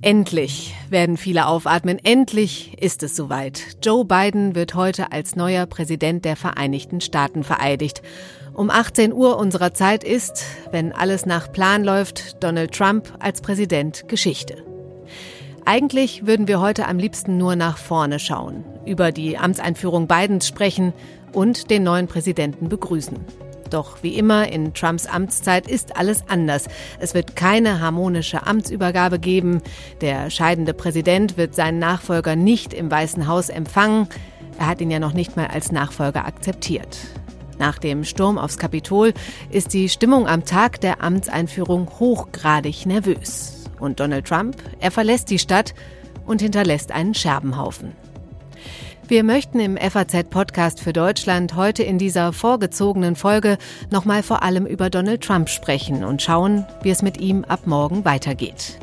Endlich werden viele aufatmen. Endlich ist es soweit. Joe Biden wird heute als neuer Präsident der Vereinigten Staaten vereidigt. Um 18 Uhr unserer Zeit ist, wenn alles nach Plan läuft, Donald Trump als Präsident Geschichte. Eigentlich würden wir heute am liebsten nur nach vorne schauen, über die Amtseinführung Bidens sprechen und den neuen Präsidenten begrüßen. Doch wie immer in Trumps Amtszeit ist alles anders. Es wird keine harmonische Amtsübergabe geben. Der scheidende Präsident wird seinen Nachfolger nicht im Weißen Haus empfangen. Er hat ihn ja noch nicht mal als Nachfolger akzeptiert. Nach dem Sturm aufs Kapitol ist die Stimmung am Tag der Amtseinführung hochgradig nervös. Und Donald Trump, er verlässt die Stadt und hinterlässt einen Scherbenhaufen. Wir möchten im FAZ-Podcast für Deutschland heute in dieser vorgezogenen Folge nochmal vor allem über Donald Trump sprechen und schauen, wie es mit ihm ab morgen weitergeht.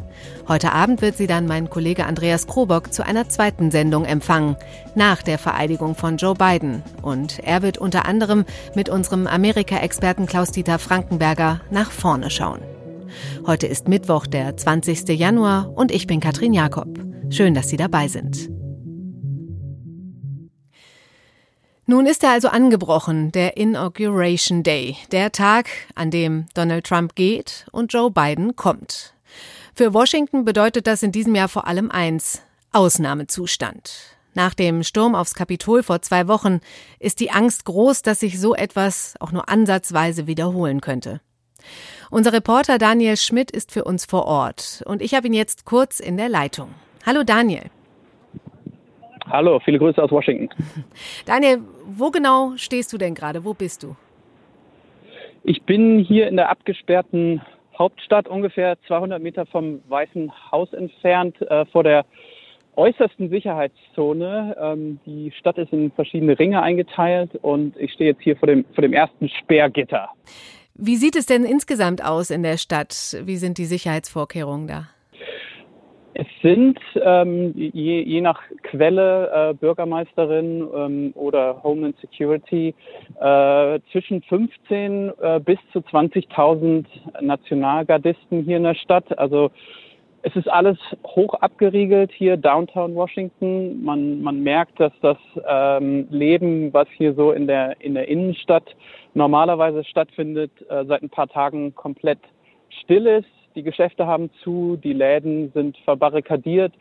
Heute Abend wird sie dann mein Kollege Andreas Krobock zu einer zweiten Sendung empfangen, nach der Vereidigung von Joe Biden. Und er wird unter anderem mit unserem Amerika-Experten Klaus-Dieter Frankenberger nach vorne schauen. Heute ist Mittwoch, der 20. Januar und ich bin Katrin Jakob. Schön, dass Sie dabei sind. Nun ist er also angebrochen, der Inauguration Day, der Tag, an dem Donald Trump geht und Joe Biden kommt. Für Washington bedeutet das in diesem Jahr vor allem eins Ausnahmezustand. Nach dem Sturm aufs Kapitol vor zwei Wochen ist die Angst groß, dass sich so etwas auch nur ansatzweise wiederholen könnte. Unser Reporter Daniel Schmidt ist für uns vor Ort und ich habe ihn jetzt kurz in der Leitung. Hallo Daniel. Hallo, viele Grüße aus Washington. Daniel, wo genau stehst du denn gerade? Wo bist du? Ich bin hier in der abgesperrten Hauptstadt, ungefähr 200 Meter vom Weißen Haus entfernt, äh, vor der äußersten Sicherheitszone. Ähm, die Stadt ist in verschiedene Ringe eingeteilt und ich stehe jetzt hier vor dem, vor dem ersten Sperrgitter. Wie sieht es denn insgesamt aus in der Stadt? Wie sind die Sicherheitsvorkehrungen da? Es sind ähm, je, je nach Quelle äh, Bürgermeisterin ähm, oder Homeland Security äh, zwischen 15 äh, bis zu 20.000 Nationalgardisten hier in der Stadt. Also es ist alles hoch abgeriegelt hier Downtown Washington. Man, man merkt, dass das ähm, Leben, was hier so in der in der Innenstadt normalerweise stattfindet, äh, seit ein paar Tagen komplett still ist die Geschäfte haben zu, die Läden sind verbarrikadiert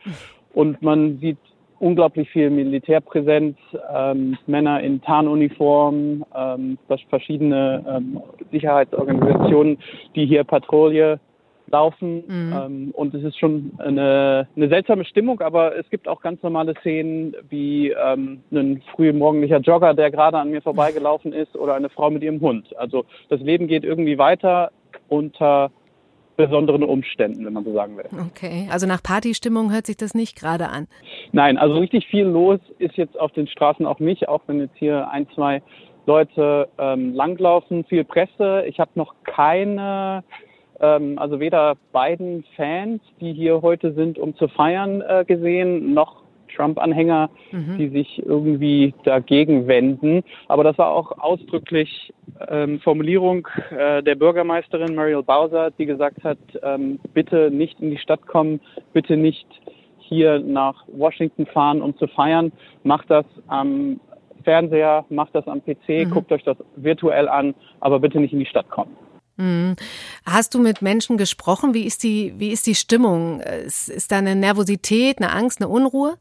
und man sieht unglaublich viel Militärpräsenz, ähm, Männer in Tarnuniform, ähm, verschiedene ähm, Sicherheitsorganisationen, die hier Patrouille laufen. Mhm. Ähm, und es ist schon eine, eine seltsame Stimmung, aber es gibt auch ganz normale Szenen wie ähm, ein frühmorgendlicher Jogger, der gerade an mir vorbeigelaufen ist, oder eine Frau mit ihrem Hund. Also das Leben geht irgendwie weiter unter besonderen Umständen, wenn man so sagen will. Okay, also nach Partystimmung hört sich das nicht gerade an. Nein, also richtig viel los ist jetzt auf den Straßen auch nicht, auch wenn jetzt hier ein, zwei Leute ähm, langlaufen, viel Presse. Ich habe noch keine, ähm, also weder beiden Fans, die hier heute sind, um zu feiern, äh, gesehen, noch Trump-Anhänger, mhm. die sich irgendwie dagegen wenden. Aber das war auch ausdrücklich ähm, Formulierung äh, der Bürgermeisterin Mariel Bowser, die gesagt hat, ähm, bitte nicht in die Stadt kommen, bitte nicht hier nach Washington fahren, um zu feiern. Macht das am Fernseher, macht das am PC, mhm. guckt euch das virtuell an, aber bitte nicht in die Stadt kommen. Mhm. Hast du mit Menschen gesprochen? Wie ist die, wie ist die Stimmung? Ist, ist da eine Nervosität, eine Angst, eine Unruhe?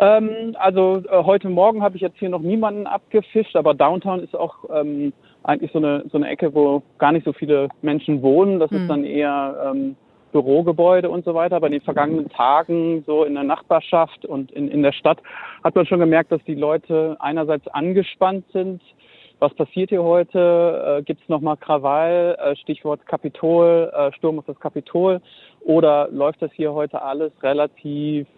Ähm, also äh, heute Morgen habe ich jetzt hier noch niemanden abgefischt, aber Downtown ist auch ähm, eigentlich so eine, so eine Ecke, wo gar nicht so viele Menschen wohnen. Das mhm. ist hm. dann eher ähm, Bürogebäude und so weiter. Bei den vergangenen Tagen so in der Nachbarschaft und in, in der Stadt hat man schon gemerkt, dass die Leute einerseits angespannt sind. Was passiert hier heute? Äh, Gibt es nochmal Krawall? Äh, Stichwort Kapitol, äh, Sturm auf das Kapitol? Oder läuft das hier heute alles relativ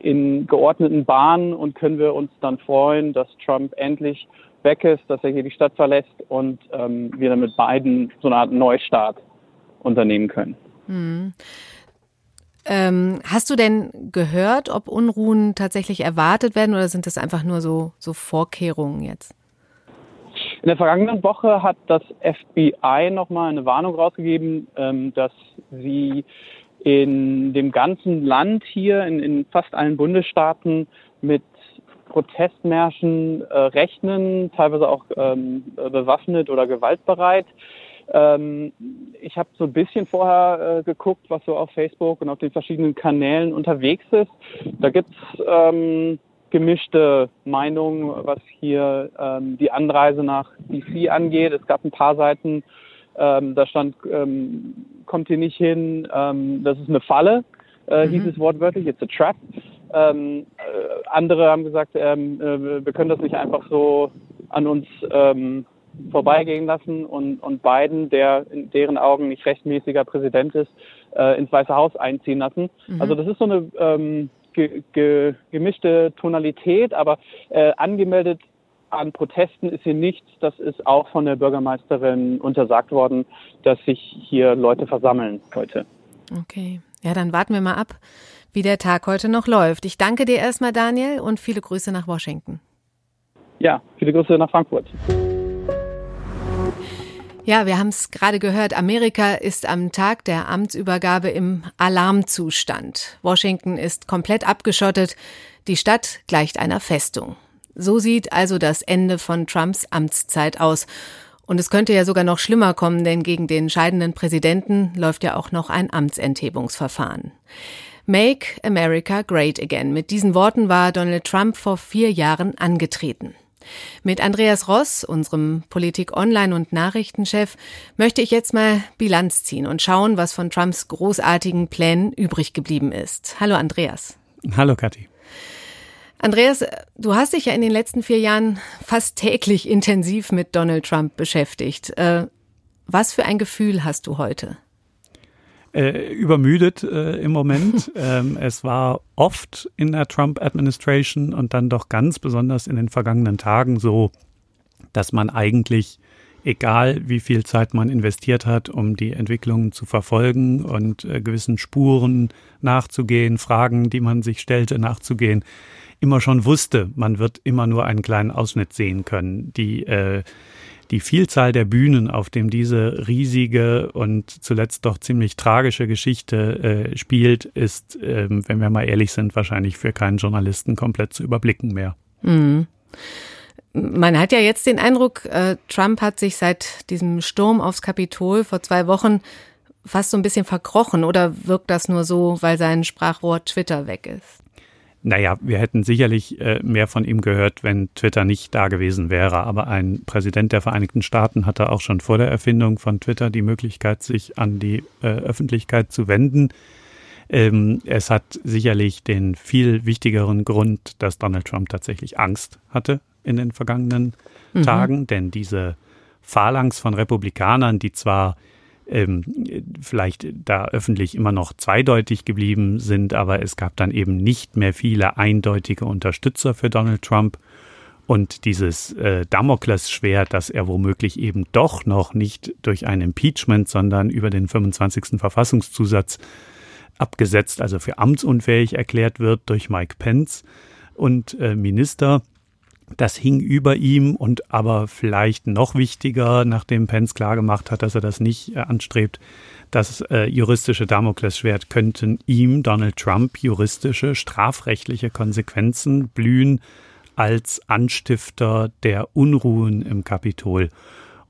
in geordneten Bahnen und können wir uns dann freuen, dass Trump endlich weg ist, dass er hier die Stadt verlässt und ähm, wir dann mit beiden so eine Art Neustart unternehmen können. Hm. Ähm, hast du denn gehört, ob Unruhen tatsächlich erwartet werden oder sind das einfach nur so, so Vorkehrungen jetzt? In der vergangenen Woche hat das FBI nochmal eine Warnung rausgegeben, ähm, dass sie in dem ganzen Land hier, in, in fast allen Bundesstaaten, mit Protestmärschen äh, rechnen, teilweise auch ähm, bewaffnet oder gewaltbereit. Ähm, ich habe so ein bisschen vorher äh, geguckt, was so auf Facebook und auf den verschiedenen Kanälen unterwegs ist. Da gibt's ähm, gemischte Meinungen, was hier ähm, die Anreise nach DC angeht. Es gab ein paar Seiten, ähm, da stand, ähm, kommt hier nicht hin, ähm, das ist eine Falle, äh, mhm. hieß es wortwörtlich, it's a trap. Ähm, äh, andere haben gesagt, ähm, äh, wir können das nicht einfach so an uns ähm, vorbeigehen lassen und, und Biden, der in deren Augen nicht rechtmäßiger Präsident ist, äh, ins Weiße Haus einziehen lassen. Mhm. Also das ist so eine ähm, ge, ge, gemischte Tonalität, aber äh, angemeldet an Protesten ist hier nichts. Das ist auch von der Bürgermeisterin untersagt worden, dass sich hier Leute versammeln heute. Okay. Ja, dann warten wir mal ab, wie der Tag heute noch läuft. Ich danke dir erstmal, Daniel, und viele Grüße nach Washington. Ja, viele Grüße nach Frankfurt. Ja, wir haben es gerade gehört. Amerika ist am Tag der Amtsübergabe im Alarmzustand. Washington ist komplett abgeschottet. Die Stadt gleicht einer Festung. So sieht also das Ende von Trumps Amtszeit aus. Und es könnte ja sogar noch schlimmer kommen, denn gegen den scheidenden Präsidenten läuft ja auch noch ein Amtsenthebungsverfahren. Make America Great Again. Mit diesen Worten war Donald Trump vor vier Jahren angetreten. Mit Andreas Ross, unserem Politik Online und Nachrichtenchef, möchte ich jetzt mal Bilanz ziehen und schauen, was von Trumps großartigen Plänen übrig geblieben ist. Hallo Andreas. Hallo Kathi. Andreas, du hast dich ja in den letzten vier Jahren fast täglich intensiv mit Donald Trump beschäftigt. Äh, was für ein Gefühl hast du heute? äh, übermüdet äh, im Moment. ähm, es war oft in der Trump-Administration und dann doch ganz besonders in den vergangenen Tagen so, dass man eigentlich, egal wie viel Zeit man investiert hat, um die Entwicklungen zu verfolgen und äh, gewissen Spuren nachzugehen, Fragen, die man sich stellte, nachzugehen, immer schon wusste, man wird immer nur einen kleinen Ausschnitt sehen können. Die äh, die Vielzahl der Bühnen, auf dem diese riesige und zuletzt doch ziemlich tragische Geschichte äh, spielt, ist, äh, wenn wir mal ehrlich sind, wahrscheinlich für keinen Journalisten komplett zu überblicken mehr. Mhm. Man hat ja jetzt den Eindruck, äh, Trump hat sich seit diesem Sturm aufs Kapitol vor zwei Wochen fast so ein bisschen verkrochen oder wirkt das nur so, weil sein Sprachrohr Twitter weg ist? Naja, wir hätten sicherlich äh, mehr von ihm gehört, wenn Twitter nicht da gewesen wäre. Aber ein Präsident der Vereinigten Staaten hatte auch schon vor der Erfindung von Twitter die Möglichkeit, sich an die äh, Öffentlichkeit zu wenden. Ähm, es hat sicherlich den viel wichtigeren Grund, dass Donald Trump tatsächlich Angst hatte in den vergangenen mhm. Tagen, denn diese Phalanx von Republikanern, die zwar ähm, vielleicht da öffentlich immer noch zweideutig geblieben sind, aber es gab dann eben nicht mehr viele eindeutige Unterstützer für Donald Trump. Und dieses äh, Damoklesschwert, dass er womöglich eben doch noch nicht durch ein Impeachment, sondern über den 25. Verfassungszusatz abgesetzt, also für amtsunfähig erklärt wird durch Mike Pence und äh, Minister, das hing über ihm und aber vielleicht noch wichtiger, nachdem Pence klargemacht hat, dass er das nicht äh, anstrebt, das äh, juristische Damoklesschwert könnten ihm, Donald Trump, juristische, strafrechtliche Konsequenzen blühen als Anstifter der Unruhen im Kapitol.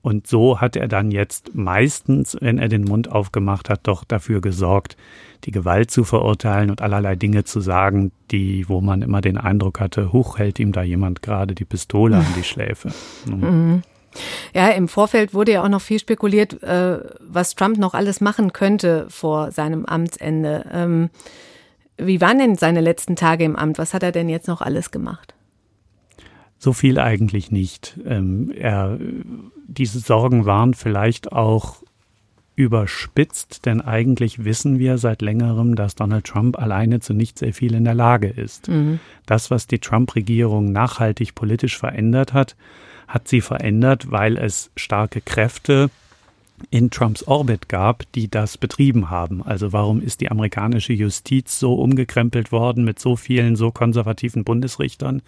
Und so hat er dann jetzt meistens, wenn er den Mund aufgemacht hat, doch dafür gesorgt, die Gewalt zu verurteilen und allerlei Dinge zu sagen, die, wo man immer den Eindruck hatte, hoch hält ihm da jemand gerade die Pistole an die Schläfe. Mhm. Ja, im Vorfeld wurde ja auch noch viel spekuliert, äh, was Trump noch alles machen könnte vor seinem Amtsende. Ähm, wie waren denn seine letzten Tage im Amt? Was hat er denn jetzt noch alles gemacht? So viel eigentlich nicht. Ähm, er, diese Sorgen waren vielleicht auch überspitzt, denn eigentlich wissen wir seit längerem, dass Donald Trump alleine zu nicht sehr viel in der Lage ist. Mhm. Das, was die Trump-Regierung nachhaltig politisch verändert hat, hat sie verändert, weil es starke Kräfte in Trumps Orbit gab, die das betrieben haben. Also warum ist die amerikanische Justiz so umgekrempelt worden mit so vielen so konservativen Bundesrichtern?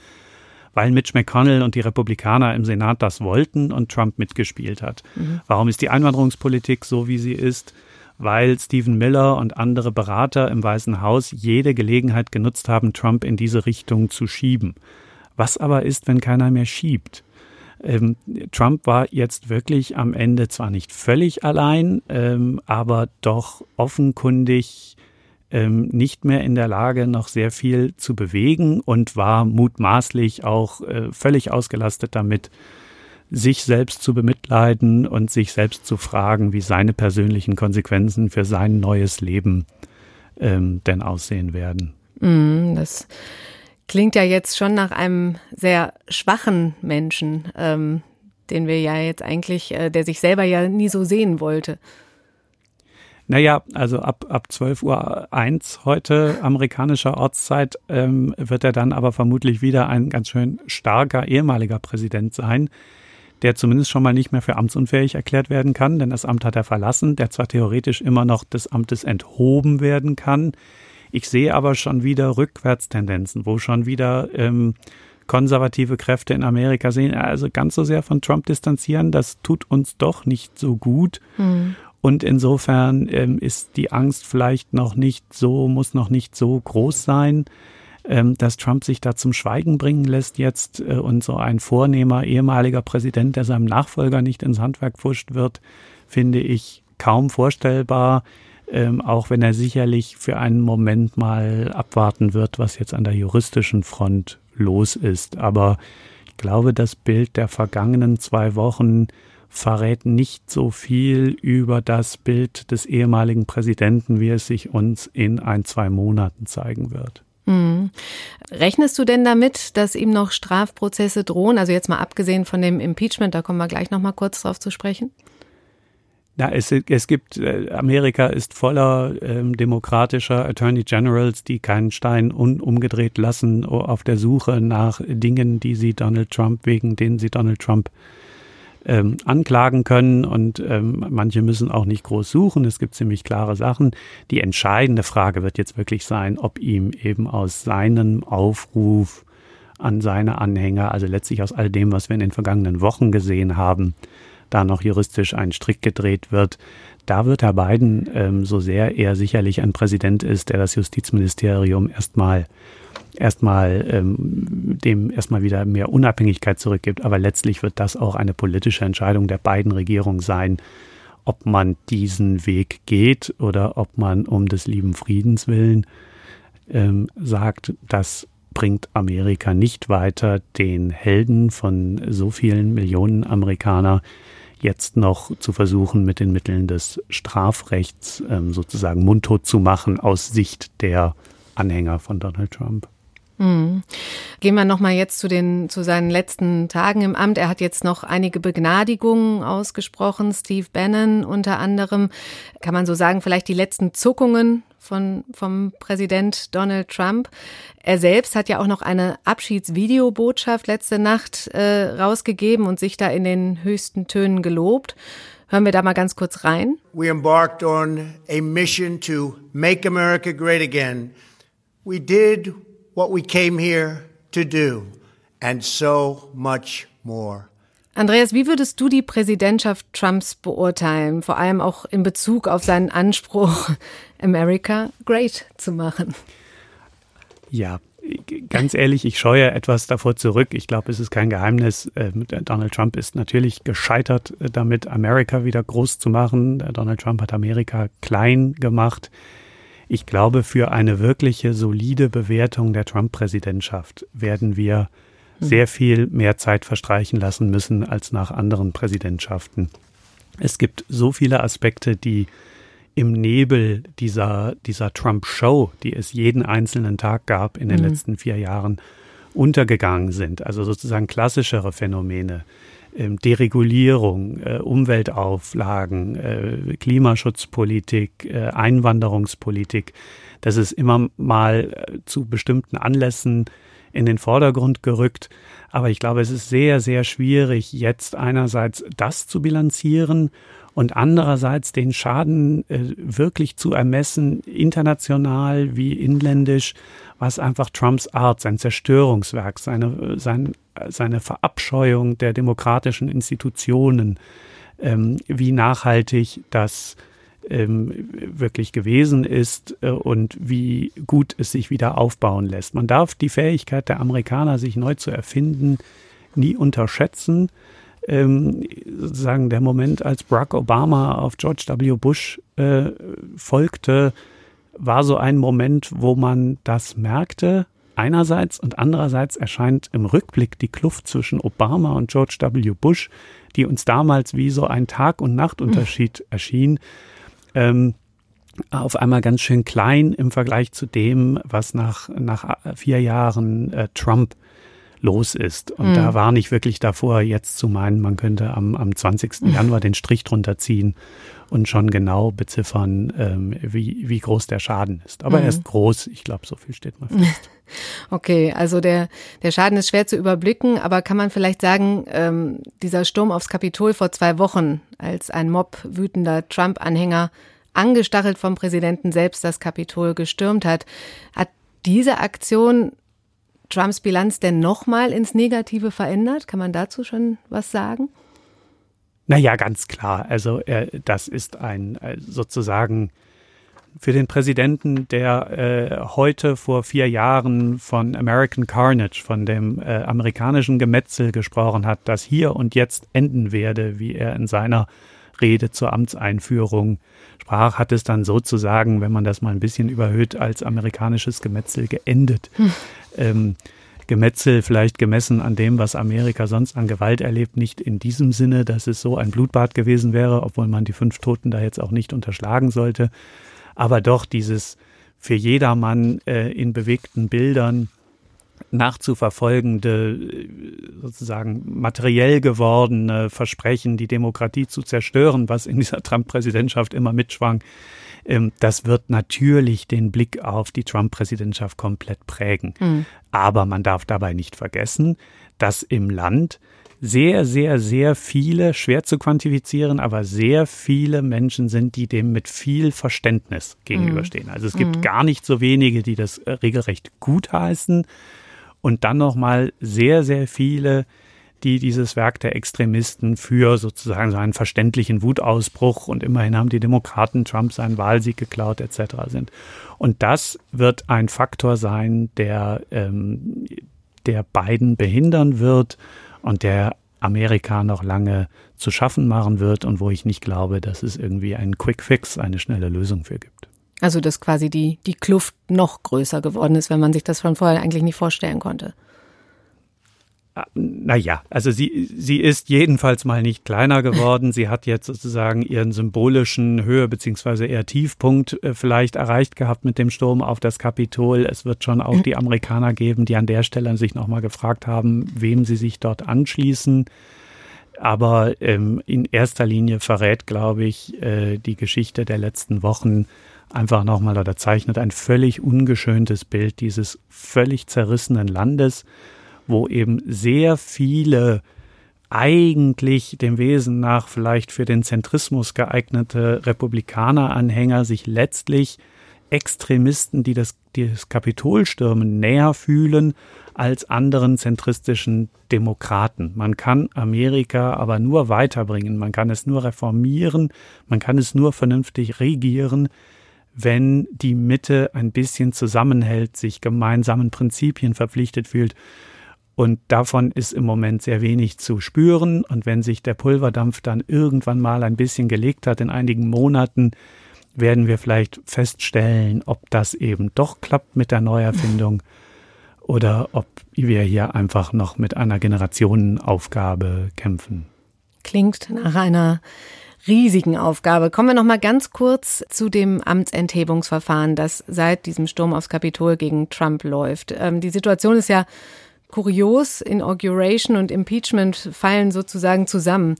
Weil Mitch McConnell und die Republikaner im Senat das wollten und Trump mitgespielt hat. Mhm. Warum ist die Einwanderungspolitik so, wie sie ist? Weil Stephen Miller und andere Berater im Weißen Haus jede Gelegenheit genutzt haben, Trump in diese Richtung zu schieben. Was aber ist, wenn keiner mehr schiebt? Ähm, Trump war jetzt wirklich am Ende zwar nicht völlig allein, ähm, aber doch offenkundig ähm, nicht mehr in der Lage, noch sehr viel zu bewegen und war mutmaßlich auch äh, völlig ausgelastet damit, sich selbst zu bemitleiden und sich selbst zu fragen, wie seine persönlichen Konsequenzen für sein neues Leben ähm, denn aussehen werden. Mm, das klingt ja jetzt schon nach einem sehr schwachen Menschen, ähm, den wir ja jetzt eigentlich, äh, der sich selber ja nie so sehen wollte. Naja, also ab, ab 12 Uhr eins heute amerikanischer Ortszeit ähm, wird er dann aber vermutlich wieder ein ganz schön starker ehemaliger Präsident sein, der zumindest schon mal nicht mehr für amtsunfähig erklärt werden kann, denn das Amt hat er verlassen, der zwar theoretisch immer noch des Amtes enthoben werden kann, ich sehe aber schon wieder Rückwärtstendenzen, wo schon wieder ähm, konservative Kräfte in Amerika sehen, also ganz so sehr von Trump distanzieren, das tut uns doch nicht so gut. Mhm. Und insofern ähm, ist die Angst vielleicht noch nicht so, muss noch nicht so groß sein, ähm, dass Trump sich da zum Schweigen bringen lässt jetzt äh, und so ein vornehmer ehemaliger Präsident, der seinem Nachfolger nicht ins Handwerk pfuscht wird, finde ich kaum vorstellbar ähm, auch wenn er sicherlich für einen Moment mal abwarten wird, was jetzt an der juristischen Front los ist. Aber ich glaube, das Bild der vergangenen zwei Wochen verrät nicht so viel über das Bild des ehemaligen Präsidenten, wie es sich uns in ein, zwei Monaten zeigen wird. Mhm. Rechnest du denn damit, dass ihm noch Strafprozesse drohen? Also jetzt mal abgesehen von dem Impeachment, da kommen wir gleich noch mal kurz drauf zu sprechen. Na, es, es gibt, äh, Amerika ist voller ähm, demokratischer Attorney Generals, die keinen Stein un, umgedreht lassen auf der Suche nach Dingen, die sie Donald Trump, wegen denen sie Donald Trump ähm, anklagen können. Und ähm, manche müssen auch nicht groß suchen. Es gibt ziemlich klare Sachen. Die entscheidende Frage wird jetzt wirklich sein, ob ihm eben aus seinem Aufruf an seine Anhänger, also letztlich aus all dem, was wir in den vergangenen Wochen gesehen haben, da noch juristisch ein Strick gedreht wird. Da wird Herr Biden, ähm, so sehr er sicherlich ein Präsident ist, der das Justizministerium erstmal erstmal ähm, dem erstmal wieder mehr Unabhängigkeit zurückgibt, aber letztlich wird das auch eine politische Entscheidung der beiden Regierungen sein, ob man diesen Weg geht oder ob man um des lieben Friedens willen ähm, sagt, das bringt Amerika nicht weiter, den Helden von so vielen Millionen Amerikaner jetzt noch zu versuchen, mit den Mitteln des Strafrechts ähm, sozusagen mundtot zu machen aus Sicht der Anhänger von Donald Trump. Mhm. Gehen wir nochmal jetzt zu den, zu seinen letzten Tagen im Amt. Er hat jetzt noch einige Begnadigungen ausgesprochen. Steve Bannon unter anderem. Kann man so sagen, vielleicht die letzten Zuckungen von, vom Präsident Donald Trump. Er selbst hat ja auch noch eine Abschiedsvideobotschaft letzte Nacht äh, rausgegeben und sich da in den höchsten Tönen gelobt. Hören wir da mal ganz kurz rein. We embarked on a mission to make America great again. We did what we came here to do and so much more. Andreas, wie würdest du die Präsidentschaft Trumps beurteilen, vor allem auch in Bezug auf seinen Anspruch, America great zu machen? Ja, ganz ehrlich, ich scheue etwas davor zurück. Ich glaube, es ist kein Geheimnis. Äh, Donald Trump ist natürlich gescheitert äh, damit, Amerika wieder groß zu machen. Donald Trump hat Amerika klein gemacht. Ich glaube, für eine wirkliche solide Bewertung der Trump-Präsidentschaft werden wir hm. sehr viel mehr Zeit verstreichen lassen müssen als nach anderen Präsidentschaften. Es gibt so viele Aspekte, die im Nebel dieser, dieser Trump-Show, die es jeden einzelnen Tag gab in den mhm. letzten vier Jahren, untergegangen sind. Also sozusagen klassischere Phänomene. Ähm, Deregulierung, äh, Umweltauflagen, äh, Klimaschutzpolitik, äh, Einwanderungspolitik. Das ist immer mal zu bestimmten Anlässen in den Vordergrund gerückt. Aber ich glaube, es ist sehr, sehr schwierig, jetzt einerseits das zu bilanzieren und andererseits den Schaden äh, wirklich zu ermessen, international wie inländisch, was einfach Trumps Art, sein Zerstörungswerk, seine, sein, seine Verabscheuung der demokratischen Institutionen, ähm, wie nachhaltig das ähm, wirklich gewesen ist äh, und wie gut es sich wieder aufbauen lässt. Man darf die Fähigkeit der Amerikaner, sich neu zu erfinden, nie unterschätzen. Ähm, sozusagen der Moment, als Barack Obama auf George W. Bush äh, folgte, war so ein Moment, wo man das merkte, einerseits und andererseits erscheint im Rückblick die Kluft zwischen Obama und George W. Bush, die uns damals wie so ein Tag- und Nachtunterschied erschien, ähm, auf einmal ganz schön klein im Vergleich zu dem, was nach, nach vier Jahren äh, Trump los ist. Und mhm. da war nicht wirklich davor, jetzt zu meinen, man könnte am, am 20. Mhm. Januar den Strich drunter ziehen und schon genau beziffern, ähm, wie, wie groß der Schaden ist. Aber mhm. er ist groß, ich glaube, so viel steht mal fest. Okay, also der, der Schaden ist schwer zu überblicken, aber kann man vielleicht sagen, ähm, dieser Sturm aufs Kapitol vor zwei Wochen, als ein Mob wütender Trump-Anhänger angestachelt vom Präsidenten selbst das Kapitol gestürmt hat, hat diese Aktion Trumps Bilanz denn nochmal ins Negative verändert? Kann man dazu schon was sagen? Naja, ganz klar. Also äh, das ist ein äh, sozusagen für den Präsidenten, der äh, heute vor vier Jahren von American Carnage, von dem äh, amerikanischen Gemetzel gesprochen hat, das hier und jetzt enden werde, wie er in seiner Rede zur Amtseinführung sprach, hat es dann sozusagen, wenn man das mal ein bisschen überhöht, als amerikanisches Gemetzel geendet. Hm. Ähm, Gemetzel vielleicht gemessen an dem, was Amerika sonst an Gewalt erlebt, nicht in diesem Sinne, dass es so ein Blutbad gewesen wäre, obwohl man die fünf Toten da jetzt auch nicht unterschlagen sollte, aber doch dieses für jedermann äh, in bewegten Bildern nachzuverfolgende, äh, sozusagen materiell gewordene Versprechen, die Demokratie zu zerstören, was in dieser Trump-Präsidentschaft immer mitschwang, das wird natürlich den Blick auf die Trump-Präsidentschaft komplett prägen. Mhm. Aber man darf dabei nicht vergessen, dass im Land sehr, sehr, sehr viele, schwer zu quantifizieren, aber sehr viele Menschen sind, die dem mit viel Verständnis gegenüberstehen. Also es gibt mhm. gar nicht so wenige, die das äh, regelrecht gutheißen und dann nochmal sehr, sehr viele, die dieses Werk der Extremisten für sozusagen so einen verständlichen Wutausbruch und immerhin haben die Demokraten Trump seinen Wahlsieg geklaut etc. sind. Und das wird ein Faktor sein, der, ähm, der Biden behindern wird und der Amerika noch lange zu schaffen machen wird und wo ich nicht glaube, dass es irgendwie einen Quick Fix, eine schnelle Lösung für gibt. Also dass quasi die, die Kluft noch größer geworden ist, wenn man sich das von vorher eigentlich nicht vorstellen konnte. Naja, also sie, sie ist jedenfalls mal nicht kleiner geworden. Sie hat jetzt sozusagen ihren symbolischen Höhe- beziehungsweise eher Tiefpunkt äh, vielleicht erreicht gehabt mit dem Sturm auf das Kapitol. Es wird schon auch die Amerikaner geben, die an der Stelle sich nochmal gefragt haben, wem sie sich dort anschließen. Aber ähm, in erster Linie verrät, glaube ich, äh, die Geschichte der letzten Wochen einfach nochmal oder zeichnet ein völlig ungeschöntes Bild dieses völlig zerrissenen Landes wo eben sehr viele eigentlich dem Wesen nach vielleicht für den Zentrismus geeignete Republikaner-Anhänger sich letztlich Extremisten, die das, die das Kapitol stürmen, näher fühlen als anderen zentristischen Demokraten. Man kann Amerika aber nur weiterbringen, man kann es nur reformieren, man kann es nur vernünftig regieren, wenn die Mitte ein bisschen zusammenhält, sich gemeinsamen Prinzipien verpflichtet fühlt. Und davon ist im Moment sehr wenig zu spüren. Und wenn sich der Pulverdampf dann irgendwann mal ein bisschen gelegt hat in einigen Monaten, werden wir vielleicht feststellen, ob das eben doch klappt mit der Neuerfindung oder ob wir hier einfach noch mit einer Generationenaufgabe kämpfen. Klingt nach einer riesigen Aufgabe. Kommen wir noch mal ganz kurz zu dem Amtsenthebungsverfahren, das seit diesem Sturm aufs Kapitol gegen Trump läuft. Ähm, die Situation ist ja kurios. Inauguration und Impeachment fallen sozusagen zusammen.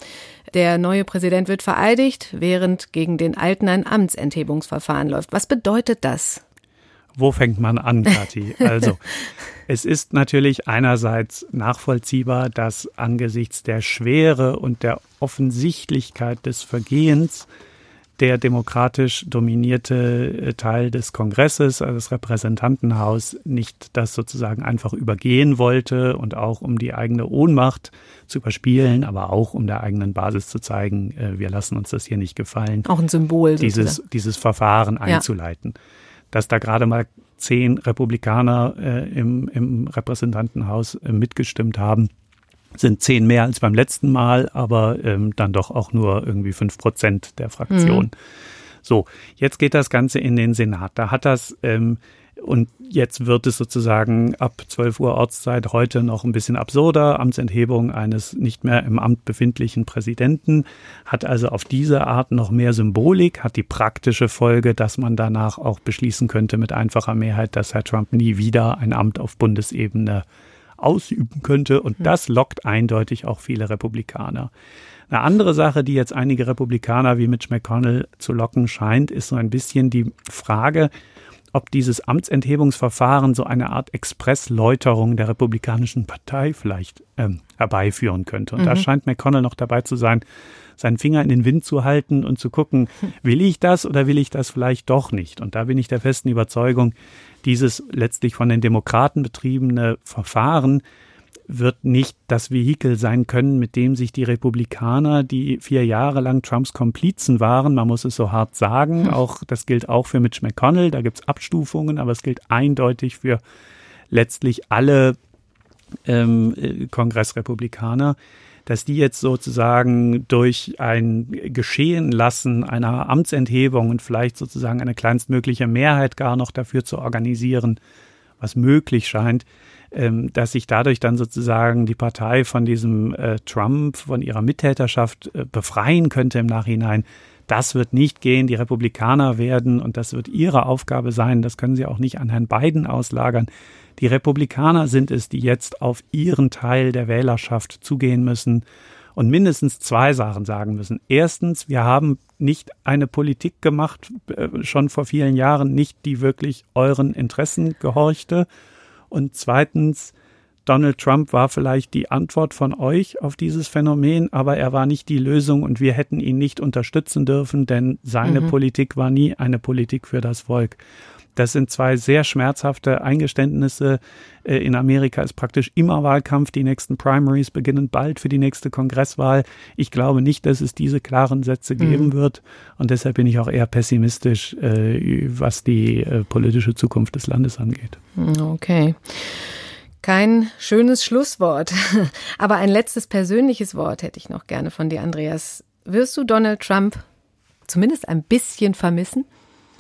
Der neue Präsident wird vereidigt, während gegen den alten ein Amtsenthebungsverfahren läuft. Was bedeutet das? Wo fängt man an, Kathi? Also, es ist natürlich einerseits nachvollziehbar, dass angesichts der Schwere und der Offensichtlichkeit des Vergehens der demokratisch dominierte äh, Teil des Kongresses, also das Repräsentantenhaus, nicht das sozusagen einfach übergehen wollte und auch um die eigene Ohnmacht zu überspielen, aber auch um der eigenen Basis zu zeigen, äh, wir lassen uns das hier nicht gefallen. Auch ein Symbol. Dieses, dieses Verfahren einzuleiten. Ja. Dass da gerade mal zehn Republikaner äh, im, im Repräsentantenhaus äh, mitgestimmt haben, sind zehn mehr als beim letzten Mal, aber ähm, dann doch auch nur irgendwie fünf Prozent der Fraktion. Mhm. So, jetzt geht das Ganze in den Senat. Da hat das ähm, und jetzt wird es sozusagen ab 12 Uhr Ortszeit heute noch ein bisschen absurder. Amtsenthebung eines nicht mehr im Amt befindlichen Präsidenten hat also auf diese Art noch mehr Symbolik, hat die praktische Folge, dass man danach auch beschließen könnte mit einfacher Mehrheit, dass Herr Trump nie wieder ein Amt auf Bundesebene ausüben könnte. Und hm. das lockt eindeutig auch viele Republikaner. Eine andere Sache, die jetzt einige Republikaner wie Mitch McConnell zu locken scheint, ist so ein bisschen die Frage, ob dieses Amtsenthebungsverfahren so eine Art Expressläuterung der Republikanischen Partei vielleicht ähm, herbeiführen könnte. Und mhm. da scheint McConnell noch dabei zu sein, seinen Finger in den Wind zu halten und zu gucken, will ich das oder will ich das vielleicht doch nicht? Und da bin ich der festen Überzeugung, dieses letztlich von den Demokraten betriebene Verfahren wird nicht das Vehikel sein können, mit dem sich die Republikaner, die vier Jahre lang Trumps Komplizen waren, man muss es so hart sagen, hm. auch das gilt auch für Mitch McConnell, da gibt es Abstufungen, aber es gilt eindeutig für letztlich alle ähm, äh, Kongressrepublikaner, dass die jetzt sozusagen durch ein Geschehen lassen einer Amtsenthebung und vielleicht sozusagen eine kleinstmögliche Mehrheit gar noch dafür zu organisieren, was möglich scheint, ähm, dass sich dadurch dann sozusagen die Partei von diesem äh, Trump, von ihrer Mittäterschaft äh, befreien könnte im Nachhinein. Das wird nicht gehen. Die Republikaner werden, und das wird ihre Aufgabe sein, das können sie auch nicht an Herrn Biden auslagern, die Republikaner sind es, die jetzt auf ihren Teil der Wählerschaft zugehen müssen und mindestens zwei Sachen sagen müssen. Erstens, wir haben nicht eine Politik gemacht, äh, schon vor vielen Jahren, nicht die wirklich euren Interessen gehorchte. Und zweitens, Donald Trump war vielleicht die Antwort von euch auf dieses Phänomen, aber er war nicht die Lösung und wir hätten ihn nicht unterstützen dürfen, denn seine mhm. Politik war nie eine Politik für das Volk. Das sind zwei sehr schmerzhafte Eingeständnisse. Äh, in Amerika ist praktisch immer Wahlkampf. Die nächsten Primaries beginnen bald für die nächste Kongresswahl. Ich glaube nicht, dass es diese klaren Sätze mhm. geben wird. Und deshalb bin ich auch eher pessimistisch, äh, was die äh, politische Zukunft des Landes angeht. Okay. Kein schönes Schlusswort. Aber ein letztes persönliches Wort hätte ich noch gerne von dir, Andreas. Wirst du Donald Trump zumindest ein bisschen vermissen?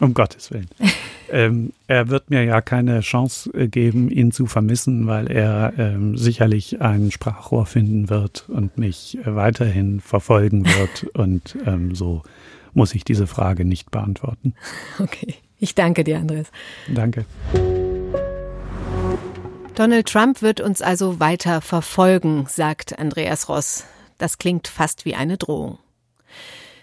Um Gottes Willen. ähm, er wird mir ja keine Chance äh, geben, ihn zu vermissen, weil er ähm, sicherlich ein Sprachrohr finden wird und mich äh, weiterhin verfolgen wird. und ähm, so muss ich diese Frage nicht beantworten. Okay. Ich danke dir, Andres. Danke. Donald Trump wird uns also weiter verfolgen, sagt Andreas Ross. Das klingt fast wie eine Drohung.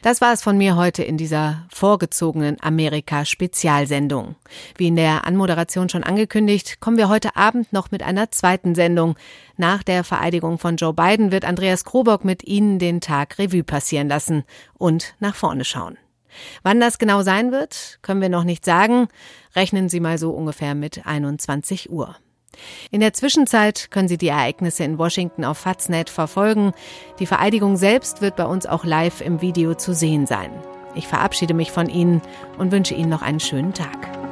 Das war es von mir heute in dieser vorgezogenen Amerika-Spezialsendung. Wie in der Anmoderation schon angekündigt, kommen wir heute Abend noch mit einer zweiten Sendung. Nach der Vereidigung von Joe Biden wird Andreas Krobock mit Ihnen den Tag Revue passieren lassen und nach vorne schauen. Wann das genau sein wird, können wir noch nicht sagen. Rechnen Sie mal so ungefähr mit 21 Uhr. In der Zwischenzeit können Sie die Ereignisse in Washington auf Faznet verfolgen. Die Vereidigung selbst wird bei uns auch live im Video zu sehen sein. Ich verabschiede mich von Ihnen und wünsche Ihnen noch einen schönen Tag.